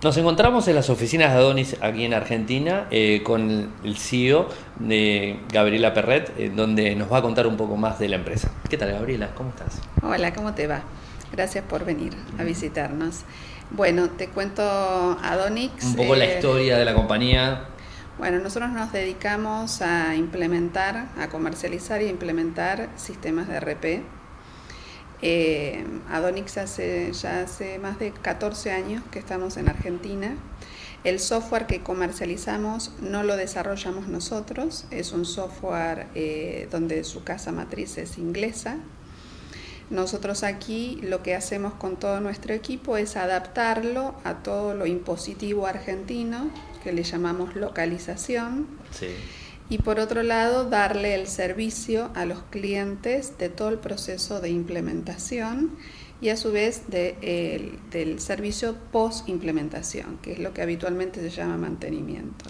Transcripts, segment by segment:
Nos encontramos en las oficinas de Adonis aquí en Argentina eh, con el CEO de Gabriela Perret, eh, donde nos va a contar un poco más de la empresa. ¿Qué tal, Gabriela? ¿Cómo estás? Hola, ¿cómo te va? Gracias por venir a visitarnos. Bueno, te cuento Adonix. Un poco la eh, historia de la compañía. Bueno, nosotros nos dedicamos a implementar, a comercializar e implementar sistemas de RP eh, Adonix hace, ya hace más de 14 años que estamos en Argentina. El software que comercializamos no lo desarrollamos nosotros, es un software eh, donde su casa matriz es inglesa. Nosotros aquí lo que hacemos con todo nuestro equipo es adaptarlo a todo lo impositivo argentino, que le llamamos localización. Sí y por otro lado darle el servicio a los clientes de todo el proceso de implementación y a su vez de, del servicio post implementación, que es lo que habitualmente se llama mantenimiento.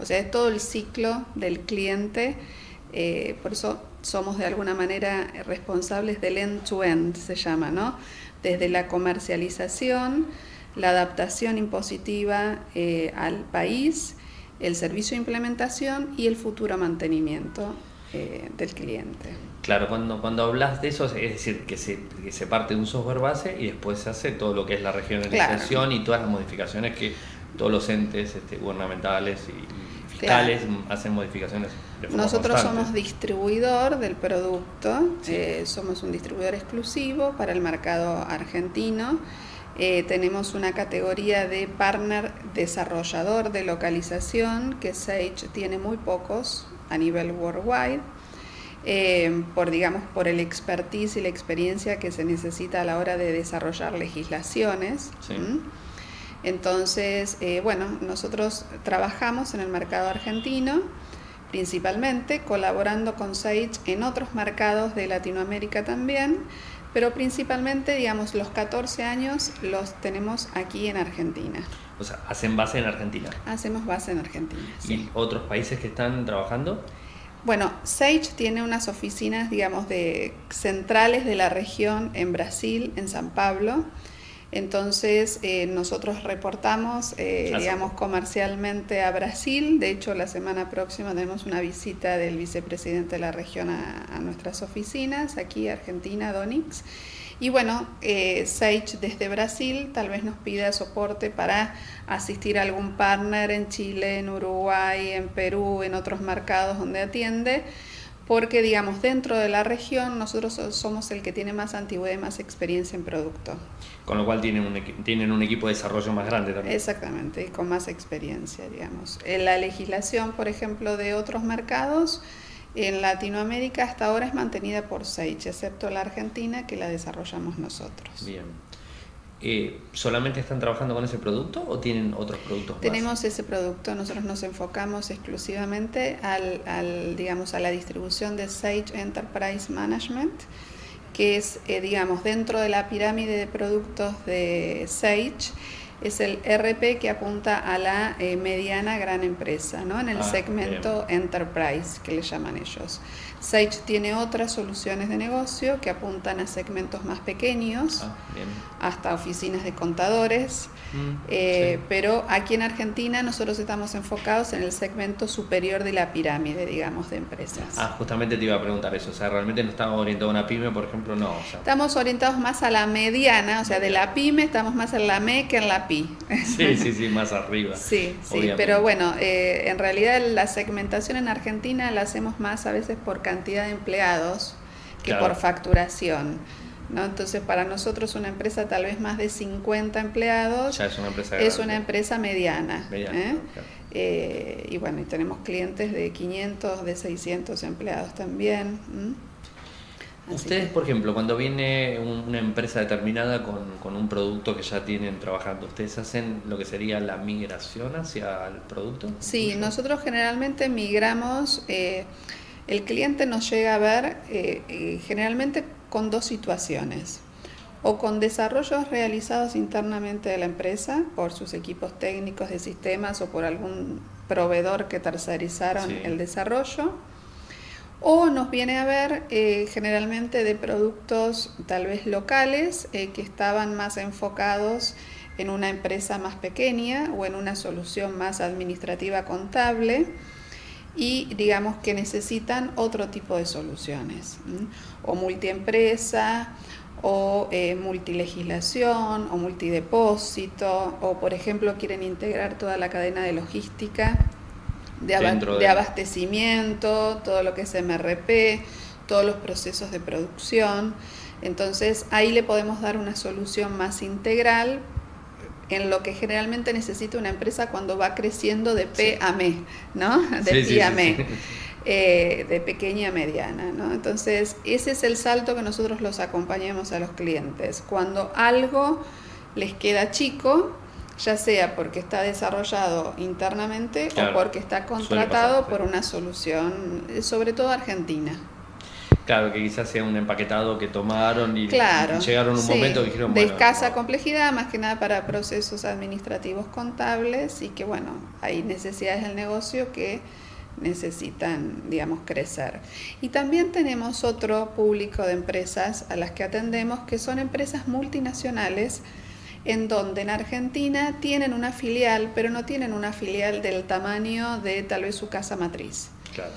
O sea, es todo el ciclo del cliente, eh, por eso somos de alguna manera responsables del end-to-end, se llama, ¿no? Desde la comercialización, la adaptación impositiva eh, al país, el servicio de implementación y el futuro mantenimiento eh, del cliente. Claro, cuando, cuando hablas de eso, es decir, que se, que se parte de un software base y después se hace todo lo que es la regionalización y todas las modificaciones que todos los entes este, gubernamentales y fiscales hacen modificaciones. Nosotros somos distribuidor del producto, eh, somos un distribuidor exclusivo para el mercado argentino. Eh, tenemos una categoría de partner desarrollador de localización, que Sage tiene muy pocos a nivel worldwide, eh, por, digamos, por el expertise y la experiencia que se necesita a la hora de desarrollar legislaciones. Entonces, eh, bueno, nosotros trabajamos en el mercado argentino principalmente, colaborando con Sage en otros mercados de Latinoamérica también, pero principalmente, digamos, los 14 años los tenemos aquí en Argentina. O sea, hacen base en Argentina. Hacemos base en Argentina. ¿Y otros países que están trabajando? Bueno, Sage tiene unas oficinas, digamos, de centrales de la región en Brasil, en San Pablo, entonces, eh, nosotros reportamos, eh, digamos, comercialmente a Brasil. De hecho, la semana próxima tenemos una visita del vicepresidente de la región a, nuestras oficinas, aquí Argentina, Donix. Y bueno, eh, Sage desde Brasil tal vez nos pida soporte para asistir a algún partner en Chile, en Uruguay, en Perú, en otros mercados donde atiende porque digamos dentro de la región nosotros somos el que tiene más antigüedad y más experiencia en producto. Con lo cual tienen un, tienen un equipo de desarrollo más grande también. Exactamente, con más experiencia, digamos. En la legislación, por ejemplo, de otros mercados, en Latinoamérica hasta ahora es mantenida por Sage, excepto la Argentina que la desarrollamos nosotros. Bien. Eh, ¿solamente están trabajando con ese producto o tienen otros productos Tenemos ese producto, nosotros nos enfocamos exclusivamente al, digamos, a la distribución de Sage Enterprise Management, que es, eh, digamos, dentro de la pirámide de productos de Sage, es el RP que apunta a la eh, mediana gran empresa, ¿no? en el ah, segmento Enterprise, que le llaman ellos. Sage tiene otras soluciones de negocio que apuntan a segmentos más pequeños, ah, hasta oficinas de contadores, mm, eh, pero aquí en Argentina nosotros estamos enfocados en el segmento superior de la pirámide, digamos, de empresas. Ah, justamente te iba a preguntar eso, o sea, realmente no estamos orientados a una pyme, por ejemplo, no. Estamos orientados más a la mediana, o sea, de la pyme estamos más en la ME que en la PI. Sí, sí, sí, más arriba. Sí, sí, pero bueno, eh, en realidad la segmentación en Argentina la hacemos más a veces por cantidad de empleados que por facturación. ¿no? Entonces, para nosotros una empresa tal vez más de 50 empleados es una empresa, es una empresa mediana. ¿eh? Eh, y bueno, y tenemos clientes de 500, de 600 empleados también. Ustedes, por ejemplo, cuando viene una empresa determinada con, con, un producto que ya tienen trabajando, ¿ustedes hacen lo que sería la migración hacia el producto? Sí, nosotros generalmente migramos... Eh, el cliente nos llega a ver eh, eh, generalmente con dos situaciones, o con desarrollos realizados internamente de la empresa por sus equipos técnicos de sistemas o por algún proveedor que tercerizaron el desarrollo, o nos viene a ver eh, generalmente de productos tal vez locales que estaban más enfocados en una empresa más pequeña o en una solución más administrativa contable y digamos que necesitan otro tipo de soluciones, o multiempresa, o eh, multilegislación, o multidepósito, o por ejemplo quieren integrar toda la cadena de logística, de, de abastecimiento, todo lo que es MRP, todos los procesos de producción. Entonces ahí le podemos dar una solución más integral en lo que generalmente necesita una empresa cuando va creciendo de P a M, ¿no? De P a M. Eh, de pequeña a mediana. ¿no? Entonces, ese es el salto que nosotros los acompañamos a los clientes. Cuando algo les queda chico, ya sea porque está desarrollado internamente o porque está contratado por una solución, sobre todo argentina. Claro, que quizás sea un empaquetado que tomaron y llegaron un momento que dijeron... De escasa complejidad, más que nada para procesos administrativos contables y que, bueno, hay necesidades del negocio que necesitan, digamos, crecer. Y también tenemos otro público de empresas a las que atendemos, que son empresas multinacionales, en donde en Argentina tienen una filial, pero no tienen una filial del tamaño de tal vez su casa matriz. Claro.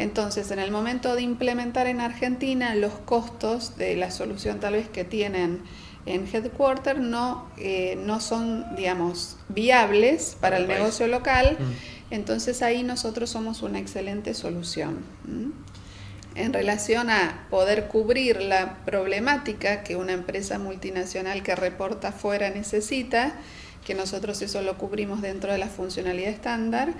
Entonces, en el momento de implementar en Argentina, los costos de la solución tal vez que tienen en Headquarter no, eh, no son, digamos, viables para el negocio local. Mm. Entonces ahí nosotros somos una excelente solución. En relación a poder cubrir la problemática que una empresa multinacional que reporta fuera necesita, que nosotros eso lo cubrimos dentro de la funcionalidad estándar,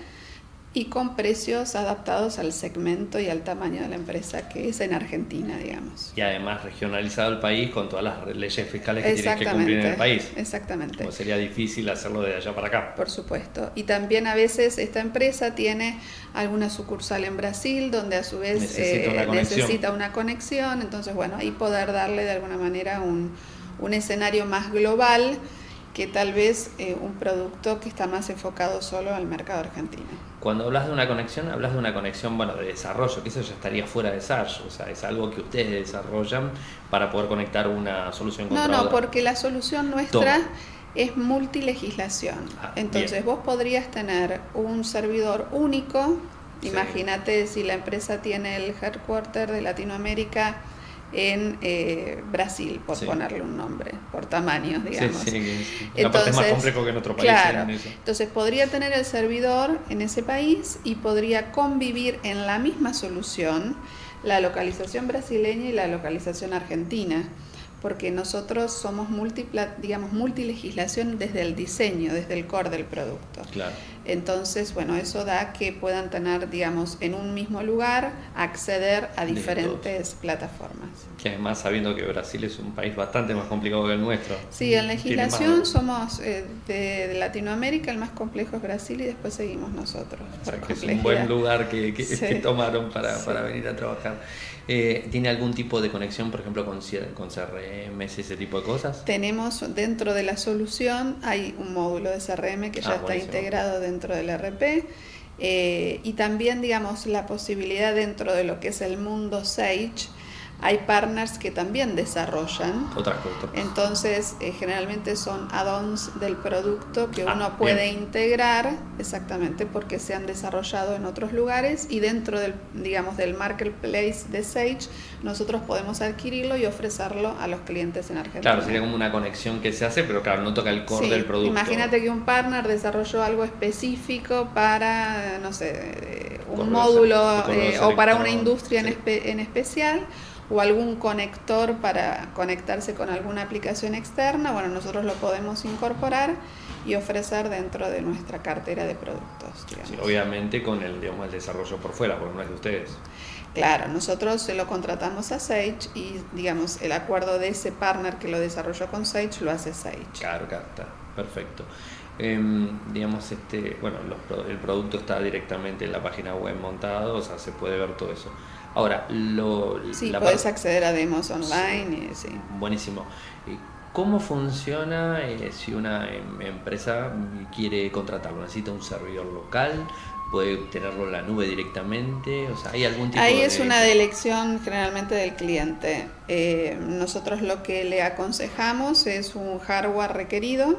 y con precios adaptados al segmento y al tamaño de la empresa que es en Argentina, digamos. Y además regionalizado el país con todas las leyes fiscales que tienes que cumplir en el país. Exactamente. Como sería difícil hacerlo de allá para acá. Por supuesto. Y también a veces esta empresa tiene alguna sucursal en Brasil donde a su vez necesita, una, eh, conexión. necesita una conexión. Entonces, bueno, ahí poder darle de alguna manera un, un escenario más global que tal vez eh, un producto que está más enfocado solo al mercado argentino. Cuando hablas de una conexión, hablas de una conexión bueno, de desarrollo, que eso ya estaría fuera de SARS, o sea, es algo que ustedes desarrollan para poder conectar una solución con No, no, porque la solución nuestra es multilegislación. Ah, Entonces vos podrías tener un servidor único, imagínate si la empresa tiene el headquarter de Latinoamérica, en eh, Brasil, por ponerle un nombre, por tamaños, digamos. Sí, sí, Entonces, más complejo que en otro país. Claro, entonces podría tener el servidor en ese país y podría convivir en la misma solución la localización brasileña y la localización argentina porque nosotros somos multipla, digamos, multilegislación desde el diseño, desde el core del producto. Claro. Entonces, bueno, eso da que puedan tener, digamos, en un mismo lugar, acceder a diferentes plataformas. Que además, sabiendo que Brasil es un país bastante más complicado que el nuestro. Sí, en legislación somos eh, de, Latinoamérica, el más complejo es Brasil y después seguimos nosotros. O sea, que es un buen lugar que, que, tomaron para, para venir a trabajar. Eh, ¿Tiene algún tipo de conexión, por ejemplo, con, con CRM, ese tipo de cosas? Tenemos dentro de la solución, hay un módulo de CRM que ya ah, está integrado dentro del RP. Eh, y también, digamos, la posibilidad dentro de lo que es el mundo Sage hay partners que también desarrollan. Otras cosas. Entonces, eh, generalmente son add-ons del producto que ah, uno puede integrar, exactamente, porque se han desarrollado en otros lugares y dentro del, digamos, del marketplace de Sage, nosotros podemos adquirirlo y ofrecerlo a los clientes en Argentina. Claro, sería como una conexión que se hace, pero claro, no toca el core del producto. Imagínate que un partner desarrolló algo específico para, no sé, eh, un módulo eh, o para una industria en, en especial o algún conector para conectarse con alguna aplicación externa, bueno, nosotros lo podemos incorporar y ofrecer dentro de nuestra cartera de productos. Sí, obviamente con el, digamos, el desarrollo por fuera, porque no es de ustedes. Claro, nosotros se lo contratamos a Sage y digamos el acuerdo de ese partner que lo desarrolló con Sage lo hace Sage. Claro, claro, está, perfecto. Em, digamos, este, bueno, el producto está directamente en la página web montado, o sea, se puede ver todo eso. Ahora, lo, sí, puedes acceder a demos online. Sí, Buenísimo. ¿Cómo funciona eh, si una em, empresa quiere contratarlo? ¿Necesita un servidor local? ¿Puede tenerlo en la nube directamente? O sea, ¿hay algún tipo Ahí es una de elección generalmente del cliente. Eh, nosotros lo que le aconsejamos es un hardware requerido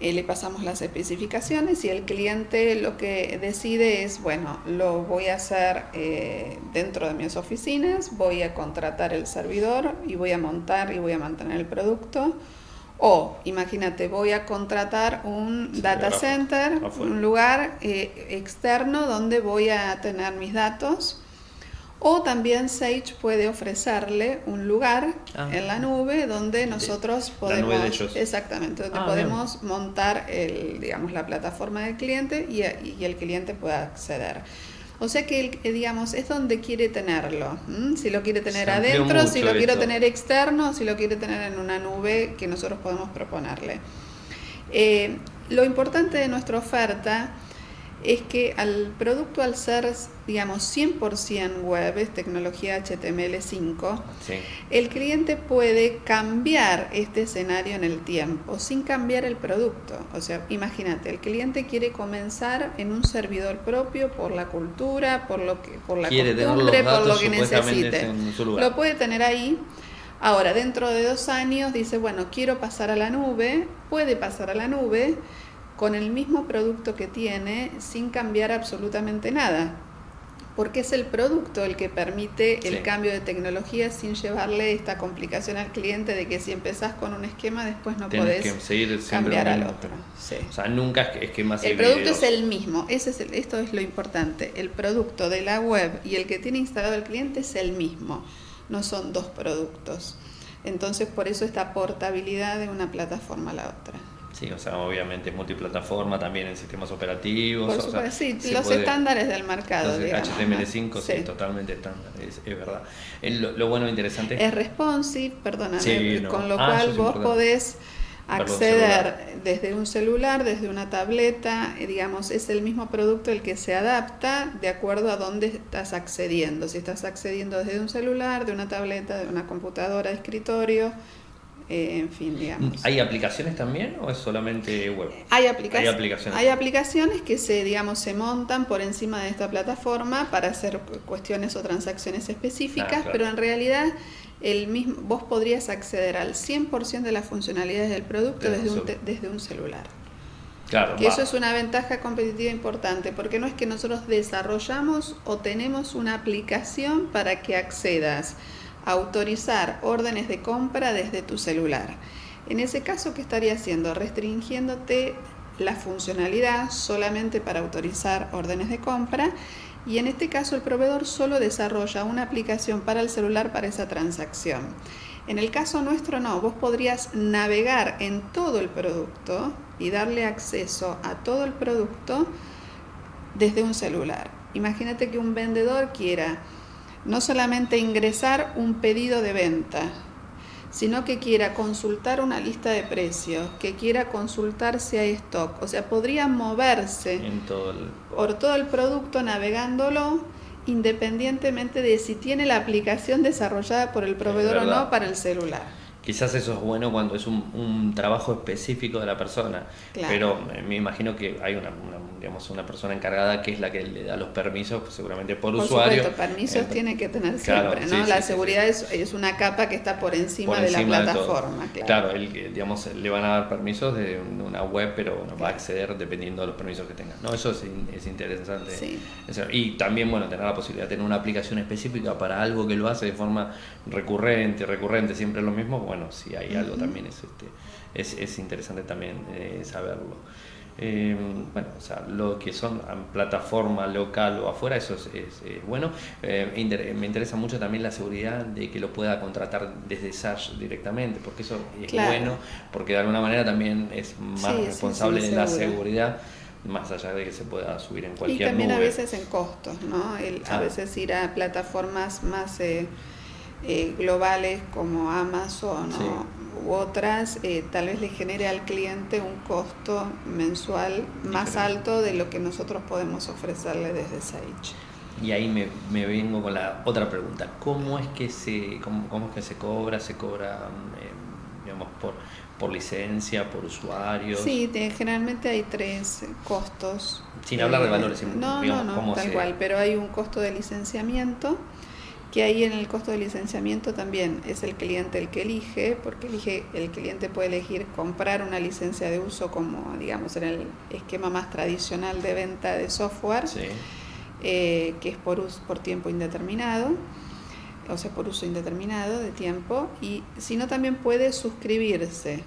eh, le pasamos las especificaciones y el cliente lo que decide es, bueno, lo voy a hacer eh, dentro de mis oficinas, voy a contratar el servidor y voy a montar y voy a mantener el producto. O, imagínate, voy a contratar un data center, un lugar eh, externo donde voy a tener mis datos o también Sage puede ofrecerle un lugar ah. en la nube donde nosotros podemos exactamente donde ah, podemos montar el, digamos la plataforma del cliente y, el cliente pueda acceder. O sea que, digamos, es donde quiere tenerlo. Si lo quiere tener adentro, si lo quiere tener externo, si lo quiere tener en una nube que nosotros podemos proponerle. Eh, lo importante de nuestra oferta es que al producto al ser, digamos, 100% web, es tecnología HTML5, el cliente puede cambiar este escenario en el tiempo sin cambiar el producto. O sea, imagínate, el cliente quiere comenzar en un servidor propio por la cultura, por lo que por la costumbre, por lo que necesite. Lo puede tener ahí. Ahora, dentro de dos años dice, bueno, quiero pasar a la nube, puede pasar a la nube con el mismo producto que tiene sin cambiar absolutamente nada. Porque es el producto el que permite el cambio de tecnología sin llevarle esta complicación al cliente de que si empezás con un esquema después no podés cambiar al otro. O sea, nunca es esquema El producto es el mismo, Ese es esto es lo importante. El producto de la web y el que tiene instalado el cliente es el mismo, no son dos productos. Entonces por eso esta portabilidad de una plataforma a la otra. Sí, o sea, obviamente multiplataforma también en sistemas operativos. sí, los estándares del mercado. HTML5, sí. totalmente estándar, es, verdad. lo, bueno e interesante es responsive, perdóname, con lo ah, cual vos podés acceder desde un celular, desde una tableta, eh, digamos, es el mismo producto el que se adapta de acuerdo a dónde estás accediendo. Si estás accediendo desde un celular, de una tableta, de una computadora de escritorio, eh, en fin, digamos. ¿Hay aplicaciones también o es solamente web? Hay, aplicaciones. Hay aplicaciones que se, digamos, se montan por encima de esta plataforma para hacer cuestiones o transacciones específicas, ah, pero en realidad el mismo, vos podrías acceder al 100% de las funcionalidades del producto desde, un, desde un celular. Claro, que eso es una ventaja competitiva importante, porque no es que nosotros desarrollamos o tenemos una aplicación para que accedas autorizar órdenes de compra desde tu celular. En ese caso, ¿qué estaría haciendo? Restringiéndote la funcionalidad solamente para autorizar órdenes de compra y en este caso el proveedor solo desarrolla una aplicación para el celular para esa transacción. En el caso nuestro no, vos podrías navegar en todo el producto y darle acceso a todo el producto desde un celular. Imagínate que un vendedor quiera no solamente ingresar un pedido de venta, sino que quiera consultar una lista de precios, que quiera consultar si hay stock. O sea, podría moverse por todo el producto navegándolo independientemente de si tiene la aplicación desarrollada por el proveedor o no para el celular. Quizás eso es bueno cuando es un, trabajo específico de la persona, pero me imagino que hay una, digamos, una persona encargada que es la que le da los permisos, pues, seguramente por, usuario. Supuesto, permisos tiene que tener siempre, ¿no? la seguridad es, es, una capa que está por encima, de la plataforma. claro, el, digamos, le van a dar permisos de una web, pero no va a acceder dependiendo de los permisos que tenga. No, eso es, es interesante. Y también, bueno, tener la posibilidad de tener una aplicación específica para algo que lo hace de forma recurrente, recurrente, siempre lo mismo bueno, si hay algo también es, este, es, es interesante también eh, saberlo. Eh, bueno, o sea, lo que son plataforma local o afuera, eso es, bueno. Eh, me interesa mucho también la seguridad de que lo pueda contratar desde SASH directamente, porque eso es bueno, porque de alguna manera también es más responsable de la seguridad más allá de que se pueda subir en cualquier Y también a veces en costos, ¿no? El, A veces ir a plataformas más eh, globales como Amazon u otras, eh, tal vez le genere al cliente un costo mensual más alto de lo que nosotros podemos ofrecerle desde Sage. Y ahí me, me, vengo con la otra pregunta. ¿Cómo es que se, cómo, cómo es que se cobra? ¿Se cobra eh, digamos, por, por licencia, por usuarios? Sí, generalmente hay tres costos. Sin hablar de valores. No, no, no, tal cual, pero hay un costo de licenciamiento que ahí en el costo de licenciamiento también es el cliente el que elige, porque elige, el cliente puede elegir comprar una licencia de uso como, digamos, en el esquema más tradicional de venta de software, eh, que es por, por tiempo indeterminado, o sea, por uso indeterminado de tiempo, y sino también puede suscribirse.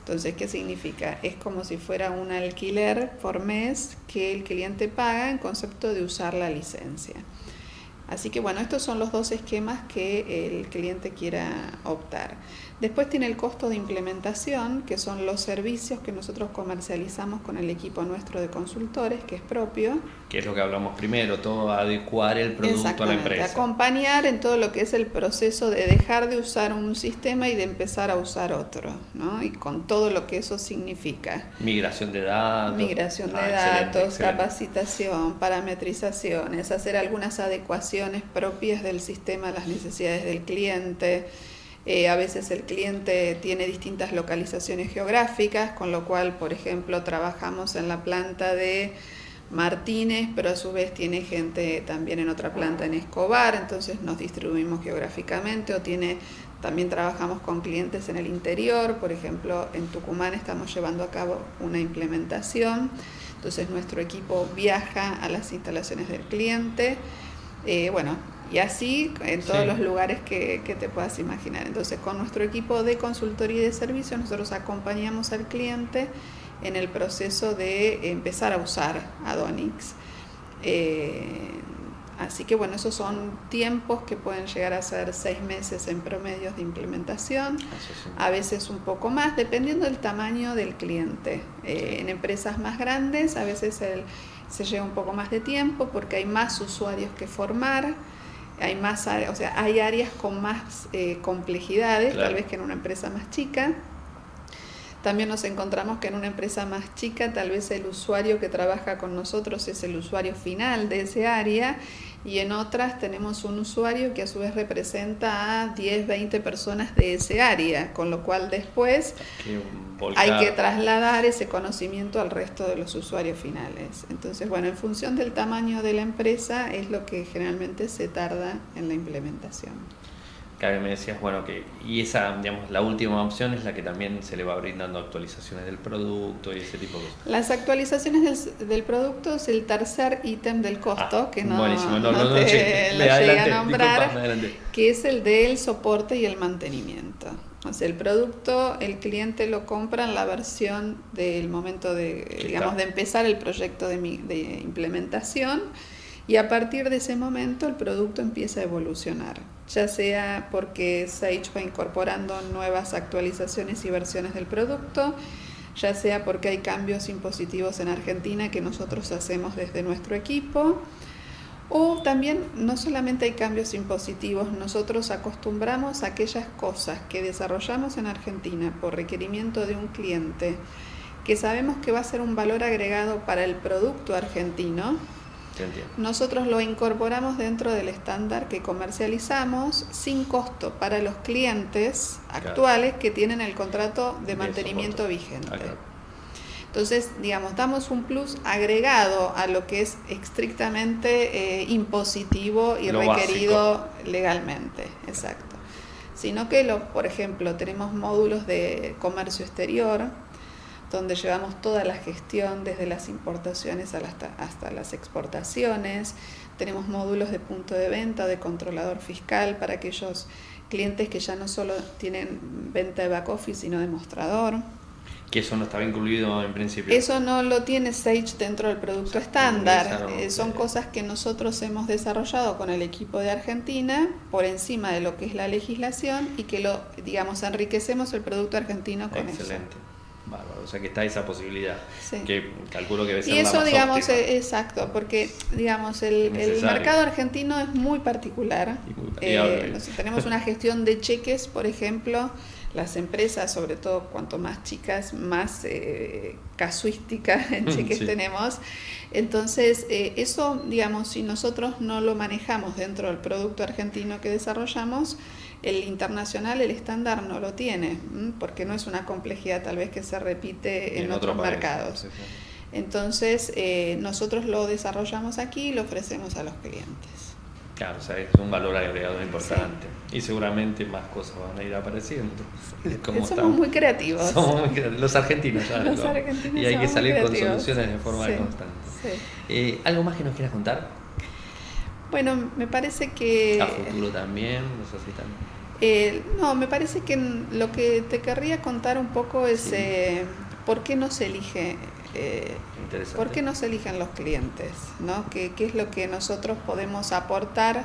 Entonces, ¿qué significa? Es como si fuera un alquiler por mes que el cliente paga en concepto de usar la licencia. Así que bueno, estos son los dos esquemas que el cliente quiera optar. Después tiene el costo de implementación, que son los servicios que nosotros comercializamos con el equipo nuestro de consultores, que es propio. Que es lo que hablamos primero, todo adecuar el producto a la empresa. Acompañar en todo lo que es el proceso de dejar de usar un sistema y de empezar a usar otro, ¿no? Y con todo lo que eso significa. Migración de datos. Migración de ah, datos, capacitación, parametrizaciones, hacer algunas adecuaciones propias del sistema las necesidades del cliente eh, a veces el cliente tiene distintas localizaciones geográficas, con lo cual, por ejemplo, trabajamos en la planta de Martínez, pero a su vez tiene gente también en otra planta en Escobar, entonces nos distribuimos geográficamente o tiene también trabajamos con clientes en el interior, por ejemplo, en Tucumán estamos llevando a cabo una implementación, entonces nuestro equipo viaja a las instalaciones del cliente. Eh, bueno, y así en todos los lugares que, te puedas imaginar. Entonces, con nuestro equipo de consultoría y de servicio, nosotros acompañamos al cliente en el proceso de empezar a usar Adonix. Eh, así que bueno, esos son tiempos que pueden llegar a ser seis meses en promedios de implementación, a veces un poco más, dependiendo del tamaño del cliente. Eh, en empresas más grandes, a veces se lleva un poco más de tiempo porque hay más usuarios que formar hay más o sea, hay áreas con más eh, complejidades, tal vez que en una empresa más chica. También nos encontramos que en una empresa más chica tal vez el usuario que trabaja con nosotros es el usuario final de ese área y en otras tenemos un usuario que a su vez representa a 10, 20 personas de ese área, con lo cual después hay que trasladar ese conocimiento al resto de los usuarios finales. Entonces, bueno, en función del tamaño de la empresa es lo que generalmente se tarda en la implementación que me decías, bueno, que y esa, digamos, la última opción es la que también se le va brindando actualizaciones del producto y ese tipo de cosas. Las actualizaciones del, producto es el tercer ítem del costo, ah, que no, buenísimo. no, no, te lo llegué a nombrar, que es el del soporte y el mantenimiento. O sea, el producto, el cliente lo compra en la versión del momento de, digamos, de empezar el proyecto de, de implementación y a partir de ese momento el producto empieza a evolucionar, ya sea porque Sage va incorporando nuevas actualizaciones y versiones del producto, ya sea porque hay cambios impositivos en Argentina que nosotros hacemos desde nuestro equipo, o también no solamente hay cambios impositivos, nosotros acostumbramos a aquellas cosas que desarrollamos en Argentina por requerimiento de un cliente, que sabemos que va a ser un valor agregado para el producto argentino, nosotros lo incorporamos dentro del estándar que comercializamos sin costo para los clientes actuales que tienen el contrato de mantenimiento vigente. Entonces, digamos, damos un plus agregado a lo que es estrictamente eh, impositivo y requerido legalmente. Exacto. Sino que, lo, por ejemplo, tenemos módulos de comercio exterior, donde llevamos toda la gestión desde las importaciones hasta, las exportaciones. Tenemos módulos de punto de venta, de controlador fiscal para aquellos clientes que ya no solo tienen venta de back office, sino de mostrador. Que eso no estaba incluido en principio. Eso no lo tiene Sage dentro del producto estándar. Eh, son cosas que nosotros hemos desarrollado con el equipo de Argentina por encima de lo que es la legislación y que lo, digamos, enriquecemos el producto argentino con Excelente. O sea que está esa posibilidad, que calculo que debe ser Y eso, digamos, eh, exacto, porque, digamos, el, mercado argentino es muy particular. Eh, tenemos una gestión de cheques, por ejemplo, las empresas, sobre todo cuanto más chicas, más eh, casuística en cheques tenemos. Entonces, eh, eso, digamos, si nosotros no lo manejamos dentro del producto argentino que desarrollamos, el internacional, el estándar no lo tiene, porque no es una complejidad tal vez que se repite en, otros mercados. Entonces, eh, nosotros lo desarrollamos aquí y lo ofrecemos a los clientes. Claro, o sea, es un valor agregado importante. Y seguramente más cosas van a ir apareciendo. somos muy creativos. Somos muy creativos. Los argentinos ya. Los argentinos y hay que salir con soluciones de forma constante. Eh, ¿Algo más que nos quieras contar? Bueno, me parece que... A futuro también, no sé si también. Eh, no, me parece que lo que te querría contar un poco es eh, por qué no se elige eh, ¿Por qué no se eligen los clientes? ¿no? ¿Qué, es lo que nosotros podemos aportar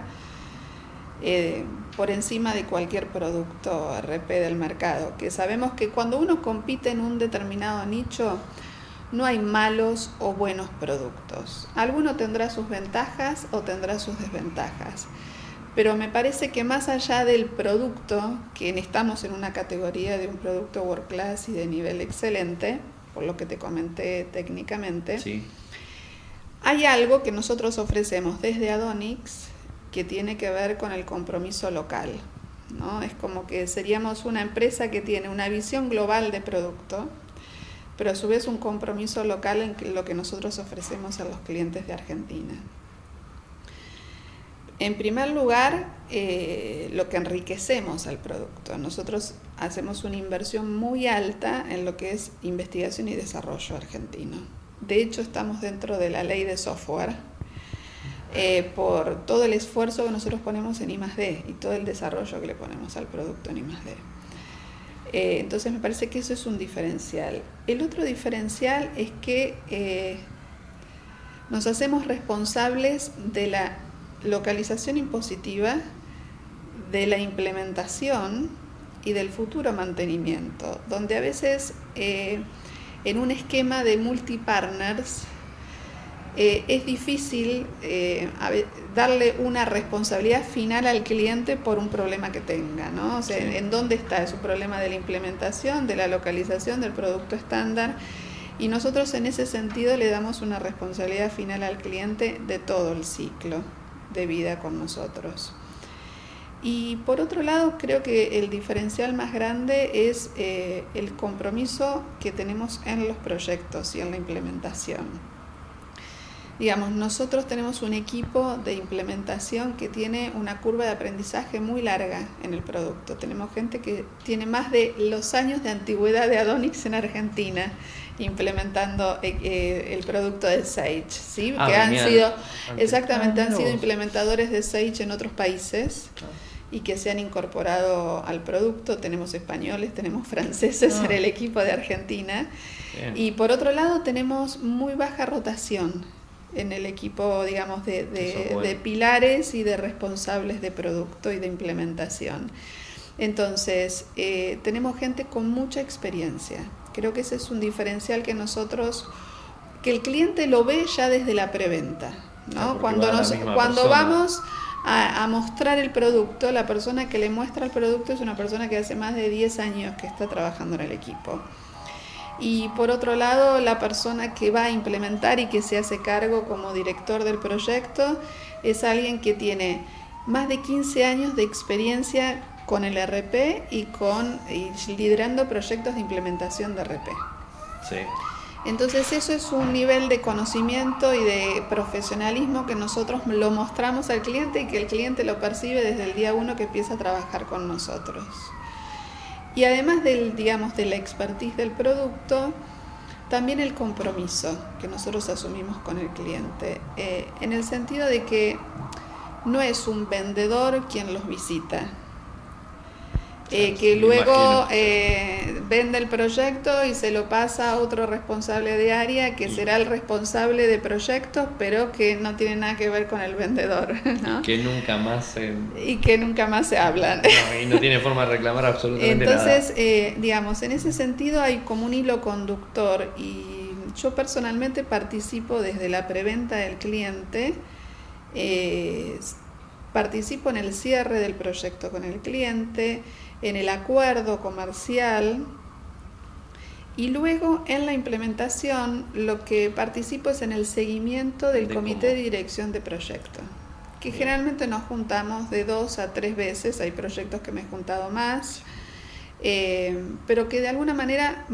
eh, por encima de cualquier producto RP del mercado? Que sabemos que cuando uno compite en un determinado nicho, no hay malos o buenos productos. Alguno tendrá sus ventajas o tendrá sus desventajas. Pero me parece que más allá del producto, que estamos en una categoría de un producto world class y de nivel excelente, por lo que te comenté técnicamente, hay algo que nosotros ofrecemos desde Adonix que tiene que ver con el compromiso local. ¿no? Es como que seríamos una empresa que tiene una visión global de producto, pero a su vez un compromiso local en lo que nosotros ofrecemos a los clientes de Argentina. En primer lugar, eh, lo que enriquecemos al producto. Nosotros hacemos una inversión muy alta en lo que es investigación y desarrollo argentino. De hecho, estamos dentro de la ley de software eh, por todo el esfuerzo que nosotros ponemos en I+.D. y todo el desarrollo que le ponemos al producto en I+.D. Eh, entonces me parece que eso es un diferencial. El otro diferencial es que nos hacemos responsables de la localización impositiva de la implementación y del futuro mantenimiento, donde a veces eh, en un esquema de multipartners eh, es difícil eh, darle una responsabilidad final al cliente por un problema que tenga, ¿no? O sea, ¿en dónde está? ¿Es un problema de la implementación, de la localización del producto estándar? Y nosotros en ese sentido le damos una responsabilidad final al cliente de todo el ciclo de vida con nosotros. Y por otro lado, creo que el diferencial más grande es eh, el compromiso que tenemos en los proyectos y en la implementación. Digamos, nosotros tenemos un equipo de implementación que tiene una curva de aprendizaje muy larga en el producto. Tenemos gente que tiene más de los años de antigüedad de Adonix en Argentina implementando eh, eh, el producto de Sage, ¿sí? Ah, que han sido, exactamente, han sido implementadores de Sage en otros países ah. y que se han incorporado al producto. Tenemos españoles, tenemos franceses en ah. el equipo de Argentina. Y por otro lado tenemos muy baja rotación en el equipo, digamos, de, de pilares y de responsables de producto y de implementación. Entonces, eh, tenemos gente con mucha experiencia. Creo que ese es un diferencial que nosotros, que el cliente lo ve ya desde la preventa. ¿no? cuando nos, cuando vamos a, mostrar el producto, la persona que le muestra el producto es una persona que hace más de 10 años que está trabajando en el equipo. Y por otro lado, la persona que va a implementar y que se hace cargo como director del proyecto es alguien que tiene más de 15 años de experiencia con el RP y con liderando proyectos de implementación de RP. Sí. Entonces eso es un nivel de conocimiento y de profesionalismo que nosotros lo mostramos al cliente y que el cliente lo percibe desde el día uno que empieza a trabajar con nosotros. Y además del, digamos, de la expertise del producto, también el compromiso que nosotros asumimos con el cliente, eh, en el sentido de que no es un vendedor quien los visita, eh, que luego eh, vende el proyecto y se lo pasa a otro responsable de área que será el responsable de proyectos, pero que no tiene nada que ver con el vendedor. ¿no? Que nunca más se... Y que nunca más se hablan. y no tiene forma de reclamar absolutamente nada. Entonces, eh, digamos, en ese sentido hay como un hilo conductor y yo personalmente participo desde la preventa del cliente. participo en el cierre del proyecto con el cliente, en el acuerdo comercial y luego en la implementación lo que participo es en el seguimiento del comité de dirección de proyecto, que generalmente nos juntamos de dos a tres veces, hay proyectos que me he juntado más, eh, pero que de alguna manera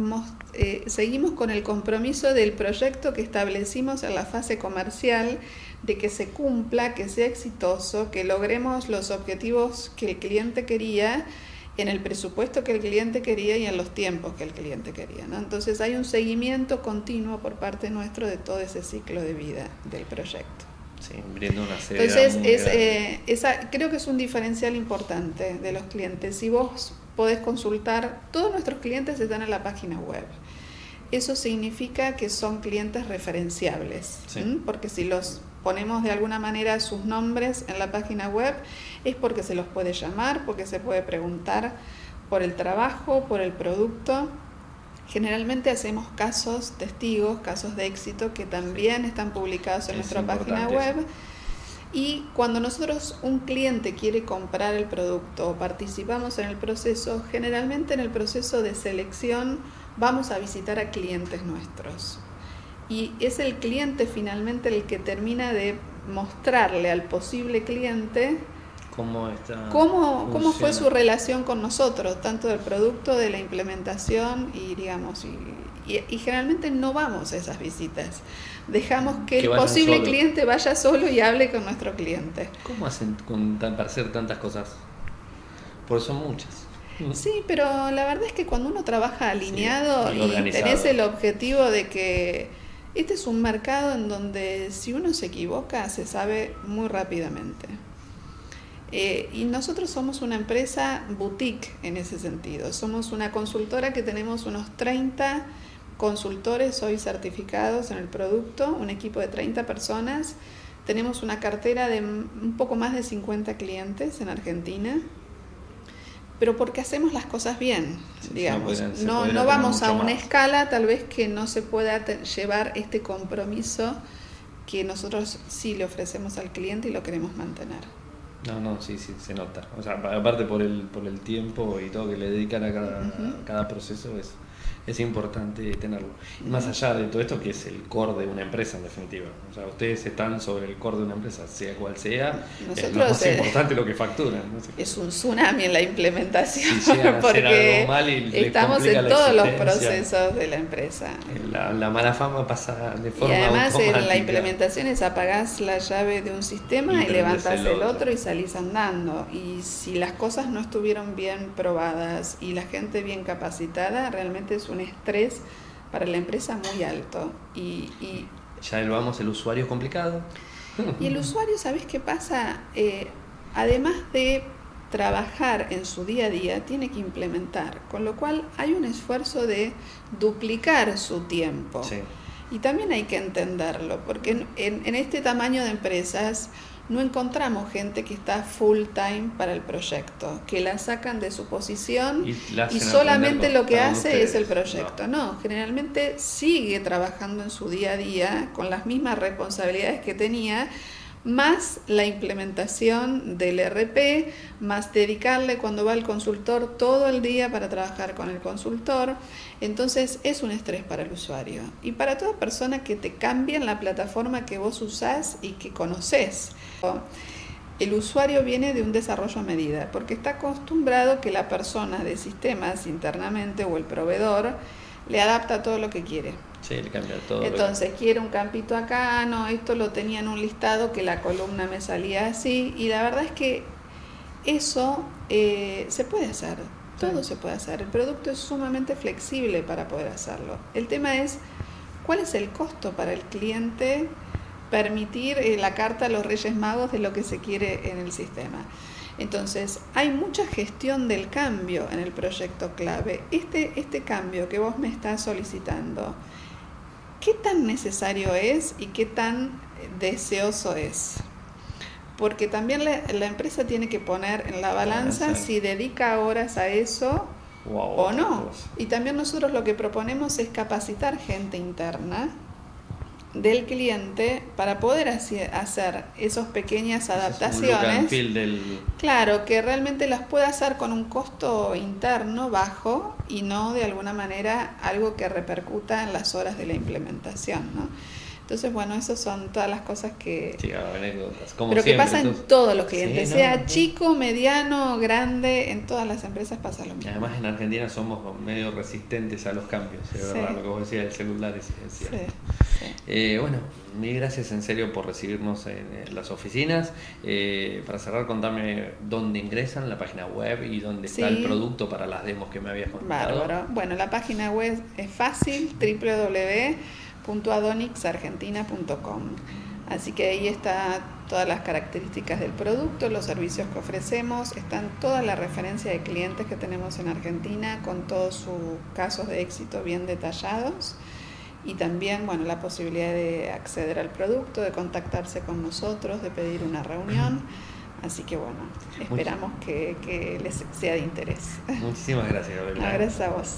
eh, seguimos con el compromiso del proyecto que establecimos en la fase comercial, de que se cumpla, que sea exitoso, que logremos los objetivos que el cliente quería en el presupuesto que el cliente quería y en los tiempos que el cliente quería. ¿no? Entonces hay un seguimiento continuo por parte nuestro de todo ese ciclo de vida del proyecto. Sí, una Entonces, es, eh, esa, creo que es un diferencial importante de los clientes. Si vos podés consultar, todos nuestros clientes están en la página web. Eso significa que son clientes referenciables, porque si los ponemos de alguna manera sus nombres en la página web, es porque se los puede llamar, porque se puede preguntar por el trabajo, por el producto. Generalmente hacemos casos, testigos, casos de éxito que también están publicados en nuestra página web. Y cuando nosotros, un cliente quiere comprar el producto o participamos en el proceso, generalmente en el proceso de selección vamos a visitar a clientes nuestros y es el cliente finalmente el que termina de mostrarle al posible cliente cómo, está cómo, cómo fue su relación con nosotros, tanto del producto, de la implementación y digamos, y, y, generalmente no vamos a esas visitas. Dejamos que, el posible cliente vaya solo y hable con nuestro cliente. ¿Cómo hacen con, para hacer tantas cosas? Porque son muchas. Sí, pero la verdad es que cuando uno trabaja alineado y, y tenés el objetivo de que este es un mercado en donde si uno se equivoca se sabe muy rápidamente. Eh, y nosotros somos una empresa boutique en ese sentido. Somos una consultora que tenemos unos 30 consultores hoy certificados en el producto, un equipo de 30 personas. Tenemos una cartera de un poco más de 50 clientes en Argentina pero porque hacemos las cosas bien, digamos. no, no vamos a una escala tal vez que no se pueda llevar este compromiso que nosotros sí le ofrecemos al cliente y lo queremos mantener. No, no, sí, sí, se nota. O sea, aparte por el, por el tiempo y todo que le dedican a cada, a cada proceso es es importante tenerlo. Y más allá de todo esto, que es el core de una empresa en definitiva. O sea, ustedes están sobre el core de una empresa, sea cual sea, es lo más eh, importante lo que facturan. Es un tsunami en la implementación, porque estamos en todos los procesos de la empresa. La, mala fama pasa de forma Y además en la implementación es apagás la llave de un sistema y, levantas el otro y salís andando. Y si las cosas no estuvieron bien probadas y la gente bien capacitada, realmente es un estrés para la empresa muy alto. Y, y ya lo vamos, el usuario es complicado. Y el usuario, ¿sabes qué pasa? Eh, además de trabajar en su día a día, tiene que implementar, con lo cual hay un esfuerzo de duplicar su tiempo. Y también hay que entenderlo, porque en, en este tamaño de empresas, no encontramos gente que está full time para el proyecto, que la sacan de su posición y, solamente lo que hace es el proyecto. No. generalmente sigue trabajando en su día a día con las mismas responsabilidades que tenía, más la implementación del RP, más dedicarle cuando va el consultor todo el día para trabajar con el consultor. Entonces es un estrés para el usuario y para toda persona que te cambia en la plataforma que vos usás y que conoces. El usuario viene de un desarrollo a medida porque está acostumbrado que la persona de sistemas internamente o el proveedor le adapta todo lo que quiere. Sí, le cambia todo. Entonces, quiere un campito acá, no, esto lo tenía en un listado que la columna me salía así, y la verdad es que eso eh, se puede hacer, todo se puede hacer. El producto es sumamente flexible para poder hacerlo. El tema es, ¿cuál es el costo para el cliente permitir eh, la carta a los Reyes Magos de lo que se quiere en el sistema? Entonces, hay mucha gestión del cambio en el proyecto clave. Este, este cambio que vos me estás solicitando, ¿qué tan necesario es y qué tan deseoso es? Porque también la, empresa tiene que poner en la balanza si dedica horas a eso o no. Y también nosotros lo que proponemos es capacitar gente interna del cliente para poder hacer esas pequeñas adaptaciones. Claro, que realmente las pueda hacer con un costo interno bajo y no de alguna manera algo que repercuta en las horas de la implementación. ¿no? Entonces, bueno, esas son todas las cosas que... Sí, anécdotas. Como pero siempre, que pasa en todos los clientes, Sí, sea no, chico, mediano, grande, en todas las empresas pasa lo Y mismo. además en Argentina somos medio resistentes a los cambios, es Sí. verdad, lo que vos decías del celular es, es Sí, cierto. Eh, bueno, mil gracias en serio por recibirnos en, en las oficinas. Eh, para cerrar, contame dónde ingresan, la página web y dónde está el producto para las demos que me habías contado. Bárbaro. Bueno, la página web es fácil, www.adonixargentina.com. Así que ahí está todas las características del producto, los servicios que ofrecemos, están toda la referencia de clientes que tenemos en Argentina con todos sus casos de éxito bien detallados y también, bueno, la posibilidad de acceder al producto, de contactarse con nosotros, de pedir una reunión. Así que bueno, esperamos que, que les sea de interés. Muchísimas gracias, Gabriela. Gracias a vos.